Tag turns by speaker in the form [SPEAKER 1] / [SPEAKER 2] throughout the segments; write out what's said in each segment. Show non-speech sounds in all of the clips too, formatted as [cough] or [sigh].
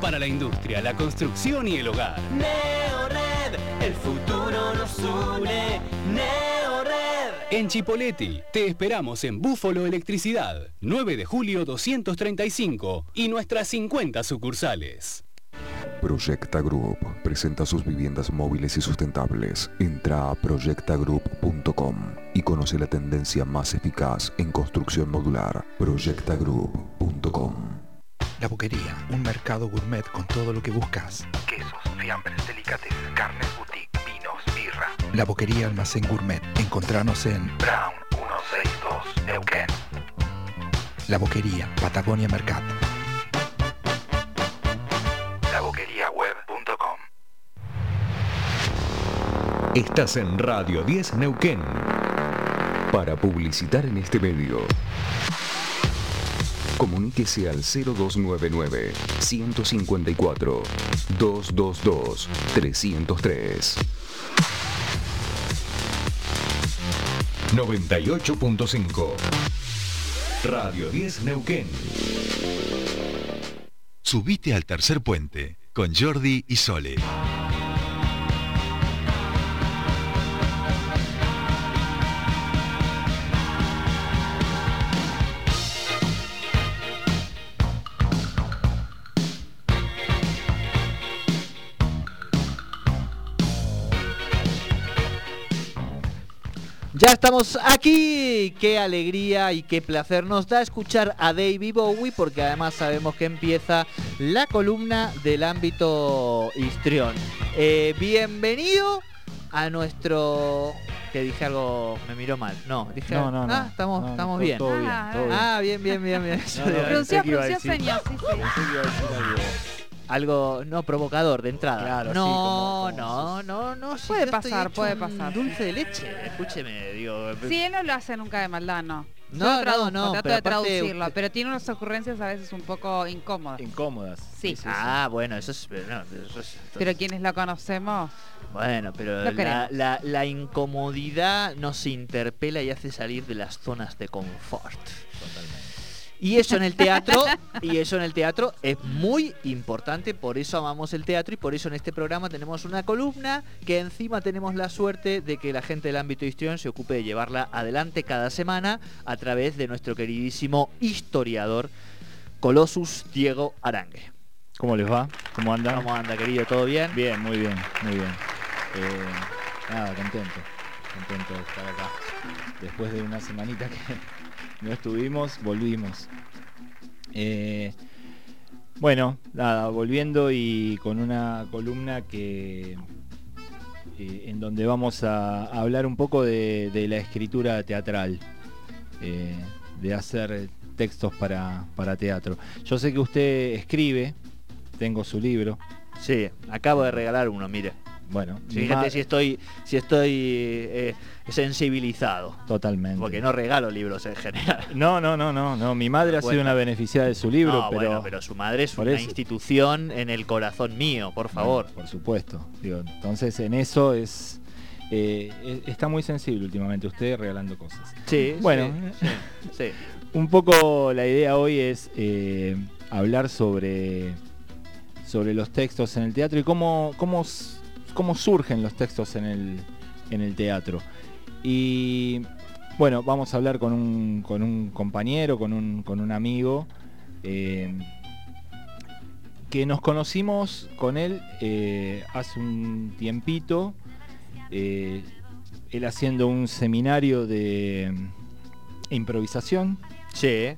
[SPEAKER 1] para la industria, la construcción y el hogar.
[SPEAKER 2] Neored, el futuro nos une. Neored.
[SPEAKER 1] En Chipoleti, te esperamos en Búfalo Electricidad, 9 de julio 235 y nuestras 50 sucursales.
[SPEAKER 3] Proyecta Group presenta sus viviendas móviles y sustentables. Entra a proyectagroup.com y conoce la tendencia más eficaz en construcción modular. Proyectagroup.com
[SPEAKER 4] La Boquería, un mercado gourmet con todo lo que buscas. Quesos, fiambres, delicatessen, carnes boutique, vinos, birra. La Boquería Almacén Gourmet. Encontranos en Brown 162 Neuquén. La Boquería, Patagonia Mercat. Laboqueriaweb.com
[SPEAKER 5] Estás en Radio 10 Neuquén. Para publicitar en este medio. Comuníquese al 0299 154 222 303. 98.5 Radio 10 Neuquén.
[SPEAKER 6] Subite al tercer puente con Jordi y Sole.
[SPEAKER 7] Ya estamos aquí. Qué alegría y qué placer nos da escuchar a David Bowie porque además sabemos que empieza la columna del ámbito histrión. Eh, bienvenido a nuestro... Que dije algo, me miró mal. No, dije...
[SPEAKER 8] No, no, no.
[SPEAKER 7] Ah, estamos,
[SPEAKER 8] No,
[SPEAKER 7] estamos bien.
[SPEAKER 8] todo bien, todo bien.
[SPEAKER 7] Ah, bien, bien, bien, bien. [laughs]
[SPEAKER 9] Sí, sí.
[SPEAKER 8] Algo.
[SPEAKER 7] No provocador de entrada.
[SPEAKER 8] Claro, sí,
[SPEAKER 7] no,
[SPEAKER 8] como- como
[SPEAKER 7] no, no, no, si
[SPEAKER 9] Puede pasar, puede pasar.
[SPEAKER 7] Dulce de leche, escúcheme, digo.
[SPEAKER 9] Sí, él no lo hace nunca de maldad, no.
[SPEAKER 7] No,
[SPEAKER 9] traduzco,
[SPEAKER 7] no, no,
[SPEAKER 9] trato
[SPEAKER 7] pero
[SPEAKER 9] de
[SPEAKER 7] aparte
[SPEAKER 9] traducirlo,
[SPEAKER 7] usted-
[SPEAKER 9] pero tiene unas ocurrencias a veces un poco incómodas.
[SPEAKER 8] Incómodas.
[SPEAKER 9] Sí.
[SPEAKER 7] Ah, bueno, eso es, no, eso es-
[SPEAKER 9] Pero quienes lo conocemos,
[SPEAKER 7] Bueno, pero la, la- la incomodidad nos interpela y hace salir de las zonas de confort. Y eso en el teatro, y eso en el teatro es muy importante, por eso amamos el teatro y por eso en este programa tenemos una columna que encima tenemos la suerte de que la gente del ámbito histrión se ocupe de llevarla adelante cada semana a través de nuestro queridísimo historiador Colossus Diego Arangue.
[SPEAKER 8] ¿Cómo les va? ¿Cómo andan?
[SPEAKER 7] ¿Cómo anda, querido? ¿Todo bien?
[SPEAKER 8] Bien, muy bien, muy bien. Eh, nada, contento. Contento de estar acá. Después de una semanita que [laughs] no estuvimos, volvimos. Eh, bueno, nada, volviendo y con una columna que eh, en donde vamos a, hablar un poco de, de la escritura teatral, eh, de hacer textos para, para teatro. Yo sé que usted escribe, tengo su libro.
[SPEAKER 7] Sí, acabo de regalar uno, mire.
[SPEAKER 8] Bueno,
[SPEAKER 7] Fíjate si estoy, si estoy eh, sensibilizado.
[SPEAKER 8] Totalmente.
[SPEAKER 7] Porque no regalo libros en general. [laughs]
[SPEAKER 8] No, no, no, no, no. Mi madre ha sido una beneficiada de su libro,
[SPEAKER 7] No,
[SPEAKER 8] pero,
[SPEAKER 7] bueno, pero su madre es una
[SPEAKER 8] eso-
[SPEAKER 7] institución en el corazón mío, por favor.
[SPEAKER 8] Bueno, por supuesto. Digo, entonces en eso es eh, e- está muy sensible últimamente usted regalando cosas.
[SPEAKER 7] Sí,
[SPEAKER 8] Bueno,
[SPEAKER 7] sí, sí, sí. [laughs]
[SPEAKER 8] un poco la idea hoy es eh, hablar sobre sobre los textos en el teatro y cómo cómo, cómo surgen los textos en el en el teatro. Y bueno, vamos a hablar con un, con un compañero, con un, con un amigo, eh, que nos conocimos con él eh, hace un tiempito, eh, él haciendo un seminario de improvisación.
[SPEAKER 7] Sí.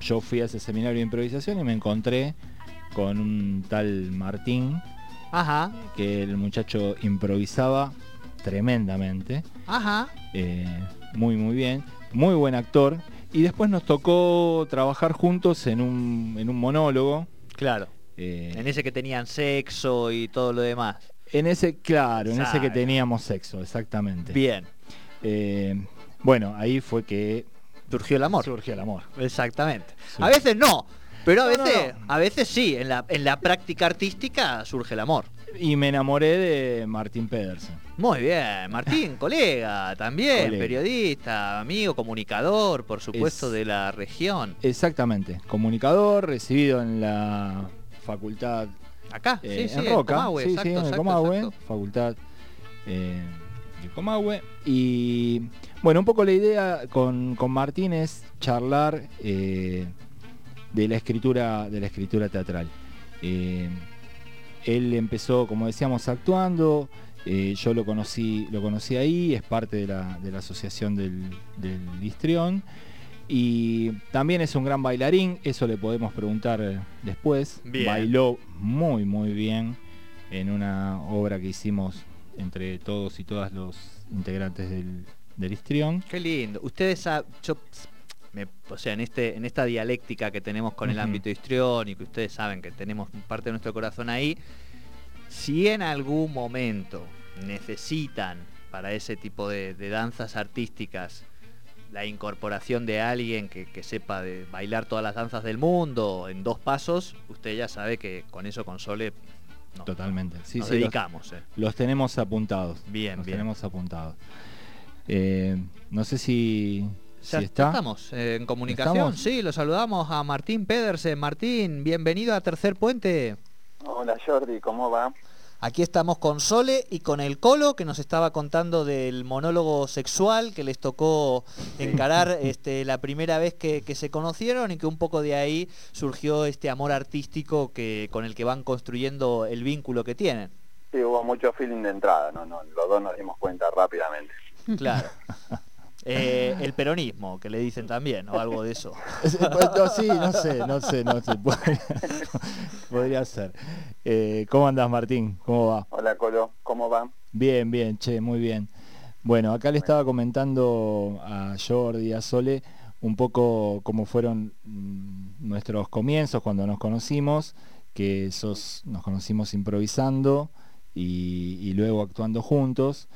[SPEAKER 8] Yo fui a ese seminario de improvisación y me encontré con un tal Martín,
[SPEAKER 7] Ajá,
[SPEAKER 8] que el muchacho improvisaba tremendamente.
[SPEAKER 7] ajá.
[SPEAKER 8] Eh, muy muy bien, muy buen actor. Y después nos tocó trabajar juntos en un, en un monólogo.
[SPEAKER 7] Claro.
[SPEAKER 8] eh,
[SPEAKER 7] En ese que tenían sexo y todo lo demás.
[SPEAKER 8] en ese, claro, en ese que teníamos sexo, exactamente.
[SPEAKER 7] Bien.
[SPEAKER 8] Eh, bueno, ahí fue que
[SPEAKER 7] Surgió el amor.
[SPEAKER 8] surgió el amor.
[SPEAKER 7] Exactamente. A veces no, pero a
[SPEAKER 8] No, no,
[SPEAKER 7] veces,
[SPEAKER 8] no.
[SPEAKER 7] a veces sí. En la, en la práctica artística surge el amor.
[SPEAKER 8] Y me enamoré de Martín Pedersen.
[SPEAKER 7] Muy bien, Martín, [laughs] colega, también,
[SPEAKER 8] Colega.
[SPEAKER 7] periodista, amigo, comunicador, por supuesto,
[SPEAKER 8] Es-
[SPEAKER 7] de la región.
[SPEAKER 8] Exactamente, comunicador, recibido en la facultad
[SPEAKER 7] Acá,
[SPEAKER 8] eh,
[SPEAKER 7] sí, sí,
[SPEAKER 8] en
[SPEAKER 7] en
[SPEAKER 8] Roca,
[SPEAKER 7] Comahue,
[SPEAKER 8] sí,
[SPEAKER 7] exacto,
[SPEAKER 8] sí, en el Comahue,
[SPEAKER 7] exacto.
[SPEAKER 8] facultad eh, de Comahue. Y bueno, un poco la idea con, con Martín es charlar eh, de la escritura, de la escritura teatral. Eh, él empezó, como decíamos, actuando. eh, yo lo conocí, lo conocí ahí, es parte de la, de la asociación del, del Histrión. Y también es un gran bailarín, eso le podemos preguntar eh, después.
[SPEAKER 7] Bien.
[SPEAKER 8] Bailó muy, muy bien en una obra que hicimos entre todos y todas los integrantes del, del Histrión.
[SPEAKER 7] Qué lindo. Ustedes saben, yo, me- o sea, en este, en esta dialéctica que tenemos con el
[SPEAKER 8] Ujú.
[SPEAKER 7] ámbito histriónico, y ustedes saben que tenemos parte de nuestro corazón ahí, si en algún momento necesitan para ese tipo de, de danzas artísticas la incorporación de alguien que, que sepa de bailar todas las danzas del mundo en dos pasos, usted ya sabe que con eso con Sole no,
[SPEAKER 8] Totalmente. Sí,
[SPEAKER 7] nos
[SPEAKER 8] sí, los-
[SPEAKER 7] dedicamos. eh.
[SPEAKER 8] Los tenemos apuntados.
[SPEAKER 7] Bien,
[SPEAKER 8] los
[SPEAKER 7] bien.
[SPEAKER 8] tenemos apuntados. Eh, no sé si,
[SPEAKER 7] Ya
[SPEAKER 8] si está.
[SPEAKER 7] estamos eh, en comunicación.
[SPEAKER 8] ¿Estamos?
[SPEAKER 7] Sí, lo saludamos a Martín Pedersen. Martín, bienvenido a Tercer Puente.
[SPEAKER 10] Hola Jordi, ¿cómo va?
[SPEAKER 7] Aquí estamos con Sole y con el Colo, que nos estaba contando del monólogo sexual que les tocó encarar [laughs] este, la primera vez que, que se conocieron y que un poco de ahí surgió este amor artístico que, con el que van construyendo el vínculo que tienen.
[SPEAKER 10] Sí, hubo mucho feeling de entrada, no, no, los dos nos dimos cuenta rápidamente.
[SPEAKER 7] Claro. [laughs] Eh, el peronismo, que le dicen también, o algo de eso. [laughs]
[SPEAKER 8] Es- pues, no, sí, no sé, no sé, no sé. Podría, [laughs] podría ser. Eh, ¿Cómo andas, Martín? ¿Cómo va?
[SPEAKER 10] Hola Colo, ¿cómo va?
[SPEAKER 8] Bien, bien, che, muy bien. Bueno, acá le estaba comentando a Jordi, a Sole, un poco cómo fueron mm, nuestros comienzos cuando nos conocimos, que sos, nos conocimos improvisando y, y luego actuando juntos.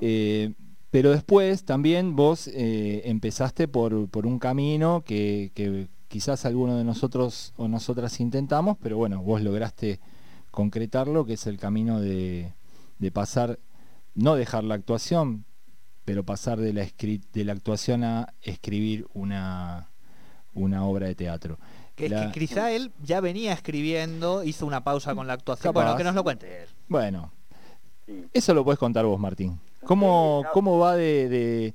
[SPEAKER 8] Eh, pero después también vos eh, empezaste por, por un camino que, que quizás alguno de nosotros o nosotras intentamos, pero bueno, vos lograste concretarlo, que es el camino de, de pasar, no dejar la actuación, pero pasar de la, de la actuación a escribir una, una obra de teatro.
[SPEAKER 7] Que es que quizá él ya venía escribiendo, hizo una pausa con la actuación.
[SPEAKER 8] Capaz.
[SPEAKER 7] Bueno, que nos lo cuente él.
[SPEAKER 8] Bueno, eso lo puedes contar vos, Martín. ¿Cómo, cómo va de,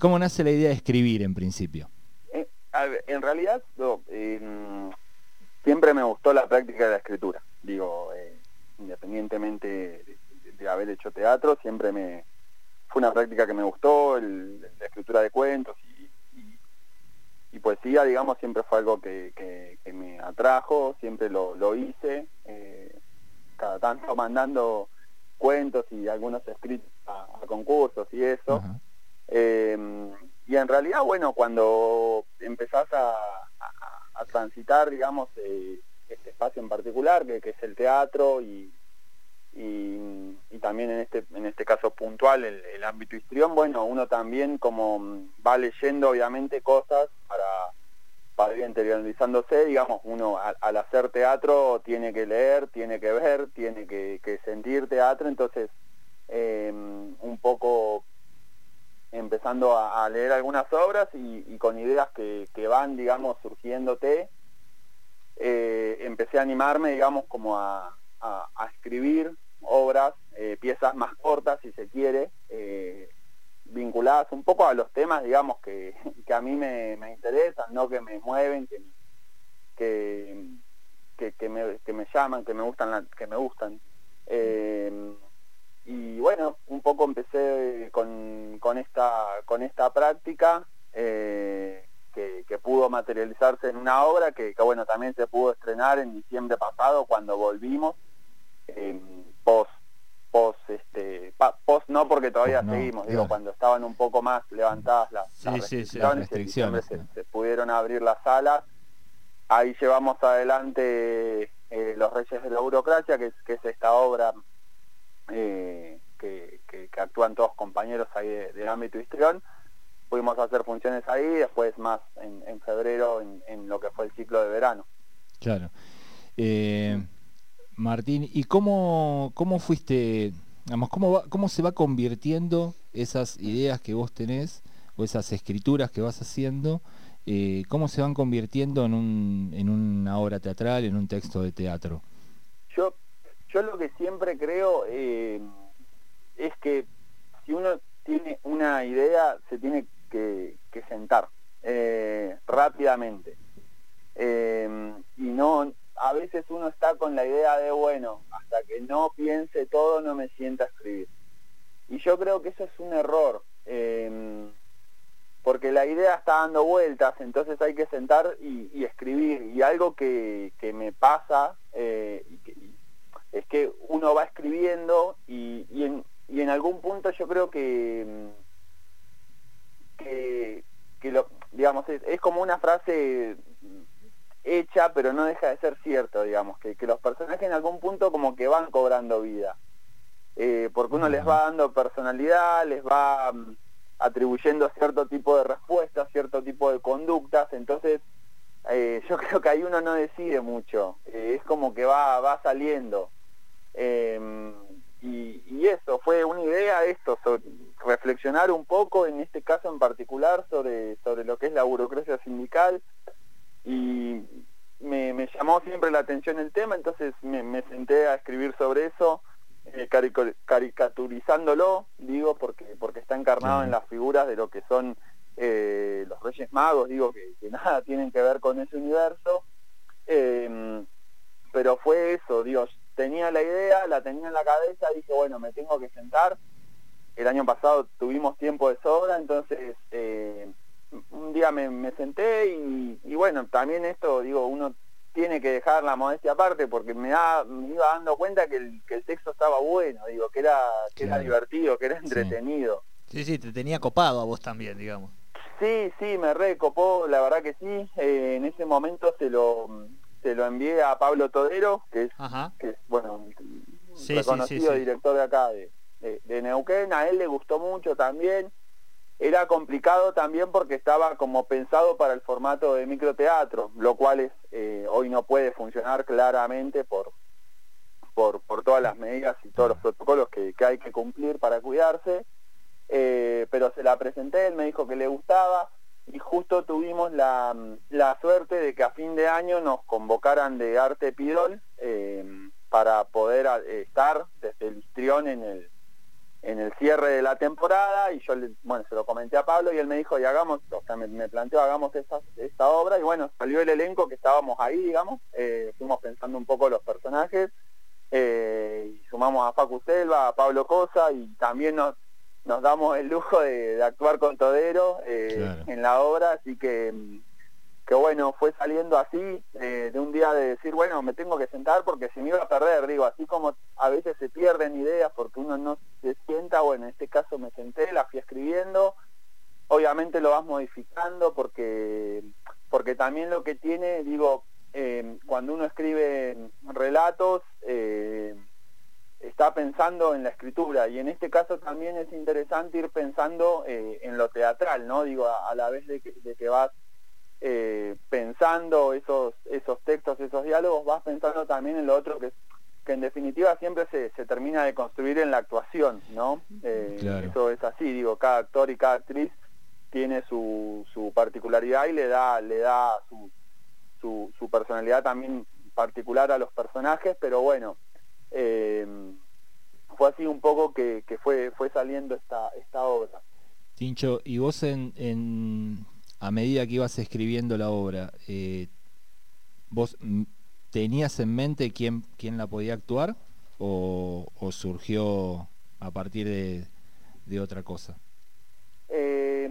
[SPEAKER 8] cómo nace la idea de escribir en principio?
[SPEAKER 10] Eh, ver, en realidad, eh, siempre me gustó la práctica de la escritura. Digo, eh, independientemente de, de haber hecho teatro, siempre me fue una práctica que me gustó, el- la escritura de cuentos y, y- y poesía, digamos, siempre fue algo que, que- que me atrajo, siempre lo, lo hice, eh, cada tanto mandando cuentos y algunos escritos a, concursos y eso. Eh, y en realidad, bueno, cuando empezás a, a- a transitar, digamos, eh, este espacio en particular, que, que es el teatro, y, y, y también en este, en este caso puntual, el, el ámbito histrión, bueno, uno también como va leyendo, obviamente, cosas para, para ir interiorizándose, digamos, uno al, al hacer teatro tiene que leer, tiene que ver, tiene que, que sentir teatro, entonces eh, un poco empezando a, a leer algunas obras y, y con ideas que, que van, digamos, surgiéndote, eh, empecé a animarme, digamos, como a, a- a escribir obras, eh, piezas más cortas, si se quiere, eh, vinculadas un poco a los temas, digamos, que, que a mí me, me interesan, no que me mueven, que, que, que, me, que me llaman, que me gustan, la- que me gustan. Y bueno, un poco empecé con, con esta con esta práctica eh, que, que pudo materializarse en una obra que, que, bueno también se pudo estrenar en diciembre pasado cuando volvimos eh, post post este pa- post no porque todavía
[SPEAKER 8] No,
[SPEAKER 10] seguimos digo cuando estaban un poco más levantadas las,
[SPEAKER 7] Sí,
[SPEAKER 10] las
[SPEAKER 7] sí, sí,
[SPEAKER 8] las
[SPEAKER 10] restricciones, se, se pudieron abrir las salas. Ahí llevamos adelante eh, los Reyes de la Burocracia que que es esta obra eh, que, que- que actúan todos compañeros ahí de- del ámbito histrión. Pudimos hacer funciones ahí, después más en, en febrero en, en lo que fue el ciclo de verano.
[SPEAKER 8] Claro. Eh, Martín, ¿y cómo, cómo fuiste, digamos, cómo, va- cómo se va convirtiendo esas ideas que vos tenés o esas escrituras que vas haciendo eh, cómo se van convirtiendo en, un, en una obra teatral, en un texto de teatro.
[SPEAKER 10] Yo, yo lo que siempre creo eh, es que si uno tiene una idea, se tiene que, sentar eh, rápidamente. Eh, y no, a veces uno está con la idea de, bueno, hasta que no piense todo, no me sienta a escribir. Y yo creo que eso es un error, porque la idea está dando vueltas, entonces hay que sentar y, escribir. Y algo que, me pasa es que uno va escribiendo y, y en, y en algún punto yo creo que, mm, que, que lo, digamos, es, es como una frase hecha, pero no deja de ser cierto, digamos, que, que los personajes en algún punto como que van cobrando vida. Eh, porque uno les va dando personalidad, les va mm, atribuyendo cierto tipo de respuestas, cierto tipo de conductas, entonces eh, [laughs] yo creo que ahí uno no decide mucho, eh, es como que va, va saliendo. Fue una idea esto, sobre reflexionar un poco, en este caso en particular, sobre, sobre lo que es la burocracia sindical, y me, me llamó siempre la atención el tema, entonces me, me senté a escribir sobre eso, eh, caricaturizándolo, digo, porque, porque está encarnado en las figuras de lo que son eh, los Reyes Magos, digo, que, que nada [laughs] tienen que ver con ese universo. Eh, pero fue eso, Dios, tenía la idea, la tenía en la cabeza, dije, bueno, me tengo que sentar. El año pasado tuvimos tiempo de sobra, entonces eh, un día me, me senté y, y bueno, también esto, digo, uno tiene que dejar la modestia aparte porque me, da- me iba dando cuenta que el, que el texto estaba bueno, digo, que era, que era divertido, que era entretenido.
[SPEAKER 7] Sí, sí, te tenía copado a vos también, digamos.
[SPEAKER 10] Sí, sí, me recopó, la verdad que sí. Eh, en ese momento se lo se lo envié a Pablo Todero, que es, que es bueno,
[SPEAKER 7] sí,
[SPEAKER 10] reconocido
[SPEAKER 7] sí, sí.
[SPEAKER 10] director de acá de, de- de Neuquén. A él le gustó mucho también. Era complicado también porque estaba como pensado para el formato de microteatro, lo cual es eh, hoy no puede funcionar claramente por, por, por todas las medidas y todos los protocolos que, que hay que cumplir para cuidarse. Eh, pero se la presenté, él me dijo que le gustaba y justo tuvimos la, la suerte de que a fin de año nos convocaran de Arte Pidol eh, para poder estar desde el histrión en el, en el cierre de la temporada. Y yo le, bueno se lo comenté a Pablo y él me dijo y hagamos o sea me, me planteó hagamos esta, esta obra y bueno salió el elenco que estábamos ahí digamos eh, fuimos pensando un poco los personajes eh, y sumamos a Facu Selva a Pablo Cosa y también nos nos damos el lujo de, de actuar con Todero eh,
[SPEAKER 8] Claro.
[SPEAKER 10] en la obra así que que bueno, fue saliendo así, eh, de un día de decir, bueno, me tengo que sentar porque si me iba a perder, digo, así como a veces se pierden ideas porque uno no se sienta, bueno, en este caso me senté, la fui escribiendo, obviamente lo vas modificando porque, porque también lo que tiene, digo, eh, cuando uno escribe relatos, eh, está pensando en la escritura y en este caso también es interesante ir pensando eh, en lo teatral, ¿no? Digo, a, a la vez de que, de que vas eh, pensando esos esos textos, esos diálogos, vas pensando también en lo otro que, que en definitiva siempre se, se termina de construir en la actuación, ¿no? Eh,
[SPEAKER 8] Claro.
[SPEAKER 10] Eso es así, digo, cada actor y cada actriz tiene su, su particularidad y le da, le da su, su, su personalidad también particular a los personajes, pero bueno, eh, fue así un poco que, que fue, fue saliendo esta, esta obra.
[SPEAKER 8] Tincho, y vos en, en- a medida que ibas escribiendo la obra, eh, ¿vos tenías en mente quién, quién la podía actuar o, o surgió a partir de, de otra cosa?
[SPEAKER 10] Eh,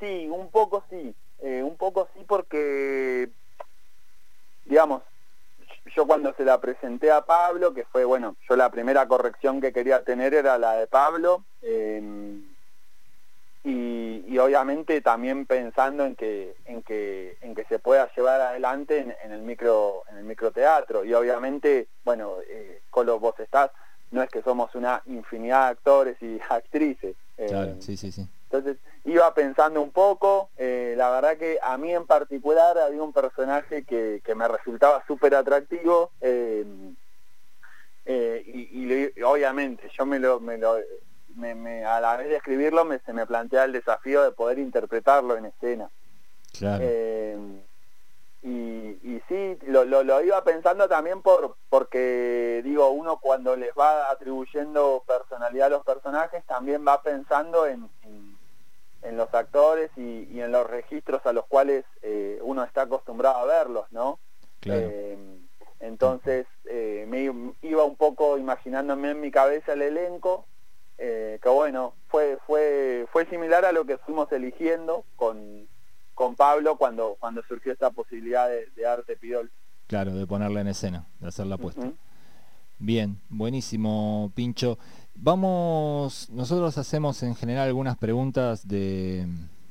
[SPEAKER 10] sí, un poco sí, eh, un poco sí porque, digamos, yo cuando se la presenté a Pablo, que fue, bueno, yo la primera corrección que quería tener era la de Pablo, eh, y, y obviamente también pensando en que, en que, en que se pueda llevar adelante en, en el micro, en el microteatro, y obviamente, bueno, eh, Colo, vos estás, no es que somos una infinidad de actores y [laughs] actrices. eh,
[SPEAKER 8] Claro, sí, sí, sí.
[SPEAKER 10] entonces iba pensando un poco, eh, la verdad que a mí en particular había un personaje que, que me resultaba súper atractivo eh, eh, y, obviamente yo me lo, me lo me- me- a la vez de escribirlo me, se me plantea el desafío de poder interpretarlo en escena.
[SPEAKER 8] Claro.
[SPEAKER 10] Y, y sí, lo, lo, lo iba pensando también por porque, digo, uno cuando les va atribuyendo personalidad a los personajes, también va pensando en, en, en los actores y, y en los registros a los cuales eh, uno está acostumbrado a verlos, ¿no?
[SPEAKER 8] Claro.
[SPEAKER 10] Eh, entonces eh, me iba un poco imaginándome en mi cabeza el elenco, eh, que bueno, fue, fue, fue similar a lo que fuimos eligiendo con, con Pablo cuando, cuando surgió esta posibilidad de, de Arte Pidol.
[SPEAKER 8] Claro, de ponerla en escena, de hacer la apuesta. Bien, buenísimo, Pincho. Vamos, nosotros hacemos en general algunas preguntas de,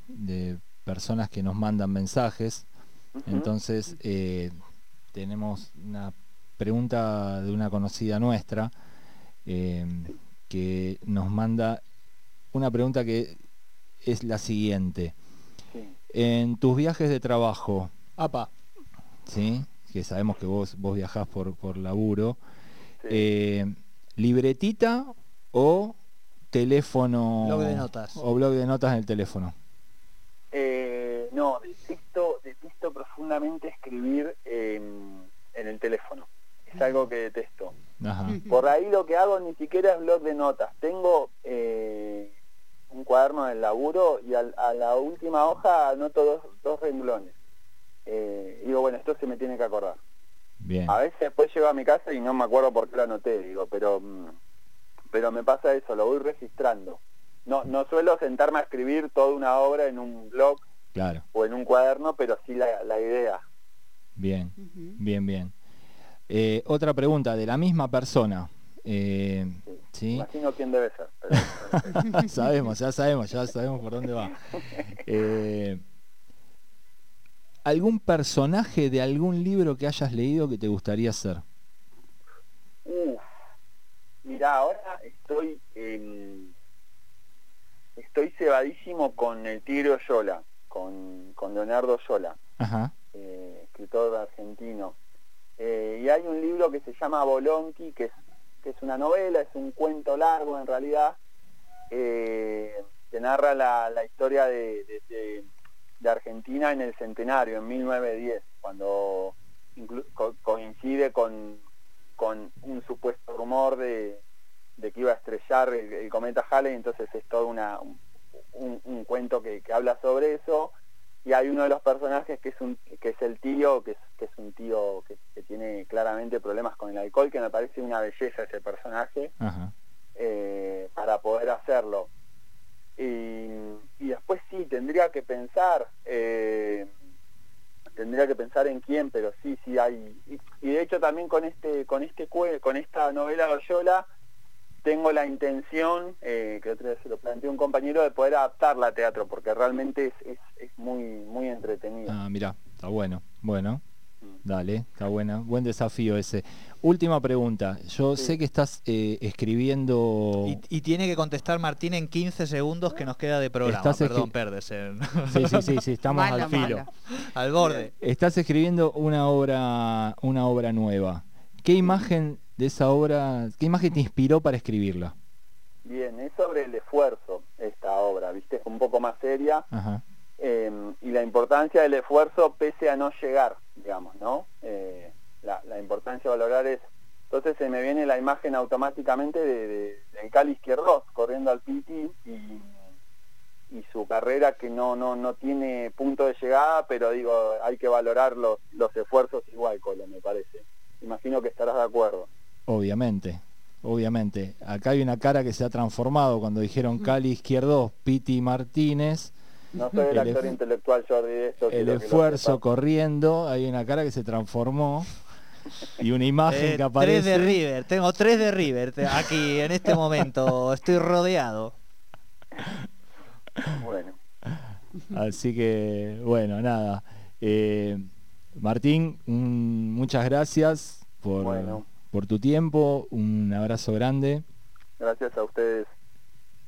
[SPEAKER 8] de personas que nos mandan mensajes. Entonces, eh, tenemos una pregunta de una conocida nuestra eh, que nos manda una pregunta que es la siguiente.
[SPEAKER 10] Sí.
[SPEAKER 8] En tus viajes de trabajo,
[SPEAKER 7] Apa.
[SPEAKER 8] ¿sí? que sabemos que vos, vos viajás por, por laburo,
[SPEAKER 10] Sí.
[SPEAKER 8] eh, ¿libretita o teléfono?
[SPEAKER 7] Blog de notas.
[SPEAKER 8] O blog de notas en el teléfono.
[SPEAKER 10] Eh, no, detesto, detesto profundamente escribir en, en el teléfono. Es algo que detesto.
[SPEAKER 8] Ajá.
[SPEAKER 10] Por ahí lo que hago ni siquiera es blog de notas. Tengo eh, un cuaderno del laburo y al- a la última hoja anoto dos, dos renglones. Eh, digo, bueno, esto se me tiene que acordar.
[SPEAKER 8] Bien.
[SPEAKER 10] A veces después llego a mi casa y no me acuerdo por qué lo anoté, digo, pero mm, pero me pasa eso, lo voy registrando. No no suelo sentarme a escribir toda una obra en un blog
[SPEAKER 8] Claro.
[SPEAKER 10] o en un cuaderno, pero sí la, la idea.
[SPEAKER 8] Bien. Bien, bien. Eh, otra pregunta de la misma persona. Eh, ¿sí?
[SPEAKER 10] Imagino quién debe ser. pero- [laughs]
[SPEAKER 8] sabemos, ya sabemos, ya sabemos por dónde va. Eh, ¿Algún personaje de algún libro que hayas leído que te gustaría ser?
[SPEAKER 10] Uf, mirá, ahora estoy estoy cebadísimo con el Tigre Oyola, con, con Leonardo Oyola,
[SPEAKER 8] Ajá.
[SPEAKER 10] eh, escritor argentino. Eh, y hay un libro que se llama Bolonqui, que es, que es una novela, es un cuento largo en realidad, eh, que narra la, la historia de, de- de- de Argentina en el centenario, en 1910, cuando inclu- coincide con, con un supuesto rumor de, de el, el cometa Halley, entonces es todo una, un, cuento que, que habla sobre eso, y hay uno de los personajes que es un que es el tío, que es, que es un tío que, que tiene claramente problemas con el alcohol, que me parece una belleza ese personaje,
[SPEAKER 8] Ajá.
[SPEAKER 10] eh, para poder hacerlo. Y, y después sí, tendría que pensar, eh, tendría que pensar en quién, pero sí, sí hay. Y, y de hecho también con este, con este con esta novela de Oyola, tengo la intención, eh, que otra vez se lo planteé a un compañero, de poder adaptarla a teatro, porque realmente es, es, es muy, muy entretenido.
[SPEAKER 8] Ah, mira, está bueno. Bueno, dale, está buena. Buen desafío ese. Última pregunta. Yo
[SPEAKER 10] Sí.
[SPEAKER 8] sé que estás eh, escribiendo...
[SPEAKER 7] Y, y tiene que contestar Martín en 15 segundos que nos queda de programa.
[SPEAKER 8] Estás escri-
[SPEAKER 7] Perdón, Perdesen.
[SPEAKER 8] Sí, sí, sí, sí, estamos al filo.
[SPEAKER 7] Al borde.
[SPEAKER 8] Estás escribiendo una obra, una obra nueva. ¿Qué imagen de esa obra, qué imagen te inspiró para escribirla?
[SPEAKER 10] Bien, es sobre el esfuerzo esta obra, ¿viste? Es un poco más seria
[SPEAKER 8] Ajá.
[SPEAKER 10] eh, y la importancia del esfuerzo pese a no llegar, digamos, ¿no? Eh, la, la importancia de valorar es... Entonces se me viene la imagen automáticamente de, de- del Cali Izquierdos corriendo al Piti y, y su carrera que no, no, no tiene punto de llegada, pero digo, hay que valorar los, los esfuerzos igual, Colo, me parece. Imagino que estarás de acuerdo.
[SPEAKER 8] Obviamente, obviamente. Acá hay una cara que se ha transformado cuando dijeron Cali Izquierdo, Piti Martínez,
[SPEAKER 10] No soy el,
[SPEAKER 8] El
[SPEAKER 10] actor intelectual Jordi de esto.
[SPEAKER 8] el esfuerzo corriendo, hay una cara que se transformó y una imagen
[SPEAKER 7] Eh,
[SPEAKER 8] que
[SPEAKER 7] tres
[SPEAKER 8] aparece.
[SPEAKER 7] de River, tengo tres de River aquí en este momento. Estoy rodeado.
[SPEAKER 10] Bueno,
[SPEAKER 8] Así que, bueno, nada. Eh, Martín, muchas gracias por,
[SPEAKER 10] Bueno.
[SPEAKER 8] Por tu tiempo, un abrazo grande
[SPEAKER 10] gracias a ustedes.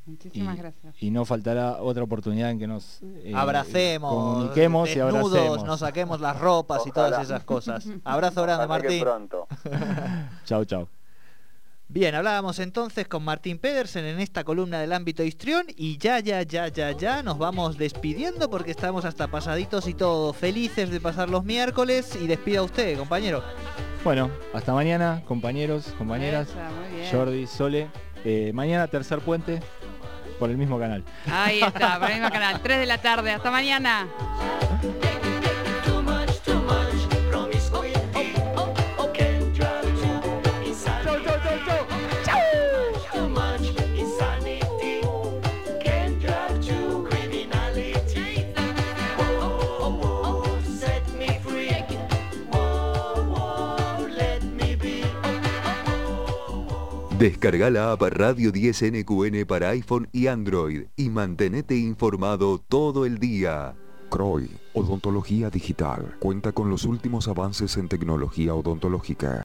[SPEAKER 8] y,
[SPEAKER 9] Muchísimas gracias.
[SPEAKER 8] y no faltará otra oportunidad en que nos eh,
[SPEAKER 7] Abracemos,
[SPEAKER 8] comuniquemos y abracemos.
[SPEAKER 7] nos saquemos las ropas y todas esas cosas. [laughs] Abrazo grande, Martín.
[SPEAKER 10] pronto. [laughs]
[SPEAKER 8] Chau, chau.
[SPEAKER 7] Bien, hablábamos entonces con Martín Pedersen en esta columna del ámbito histrión y ya, ya, ya, ya, ya nos vamos despidiendo porque estamos hasta pasaditos y todo. Felices de pasar los miércoles y despida usted, compañero.
[SPEAKER 8] Bueno, hasta mañana, compañeros, compañeras,
[SPEAKER 2] Esa.
[SPEAKER 8] Jordi, Sole. Eh, mañana tercer puente por el mismo canal.
[SPEAKER 2] Ahí está, por el [laughs] mismo canal. 3 de la tarde. Hasta mañana.
[SPEAKER 5] Descarga la app Radio 10 NQN para iPhone y Android y mantenete informado todo el día. CROI, Odontología Digital, cuenta con los últimos avances en tecnología odontológica